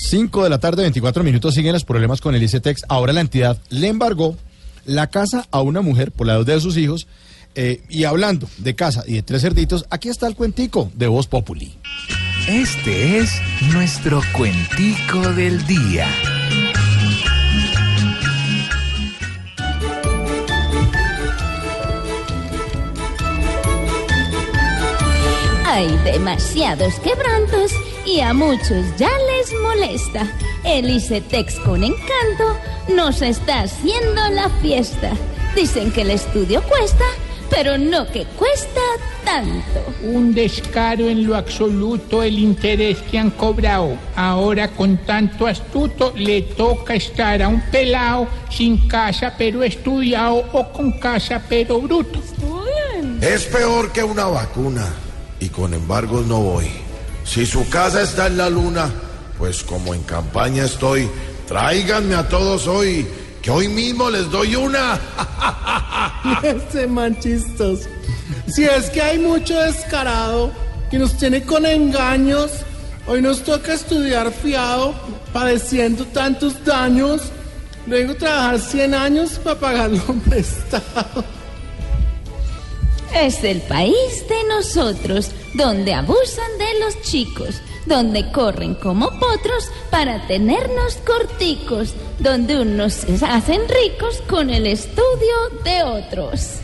5 de la tarde, 24 minutos, siguen los problemas con el ICETEX. Ahora la entidad le embargó la casa a una mujer por la deuda de sus hijos. Eh, y hablando de casa y de tres cerditos, aquí está el cuentico de Voz Populi. Este es nuestro cuentico del día. Hay demasiados quebrantos y a muchos ya les molesta. El ICETEX con encanto nos está haciendo la fiesta. Dicen que el estudio cuesta, pero no que cuesta tanto. Un descaro en lo absoluto el interés que han cobrado. Ahora con tanto astuto le toca estar a un pelao sin casa pero estudiado o con casa pero bruto. Es peor que una vacuna y con embargos no voy. Si su casa está en la luna, pues como en campaña estoy, tráiganme a todos hoy, que hoy mismo les doy una. Ese man chistoso. Si es que hay mucho descarado que nos tiene con engaños, hoy nos toca estudiar fiado, padeciendo tantos daños. Luego trabajar 100 años para pagarlo prestado. Es el país de nosotros, donde abusan de los chicos, donde corren como potros para tenernos corticos, donde unos se hacen ricos con el estudio de otros.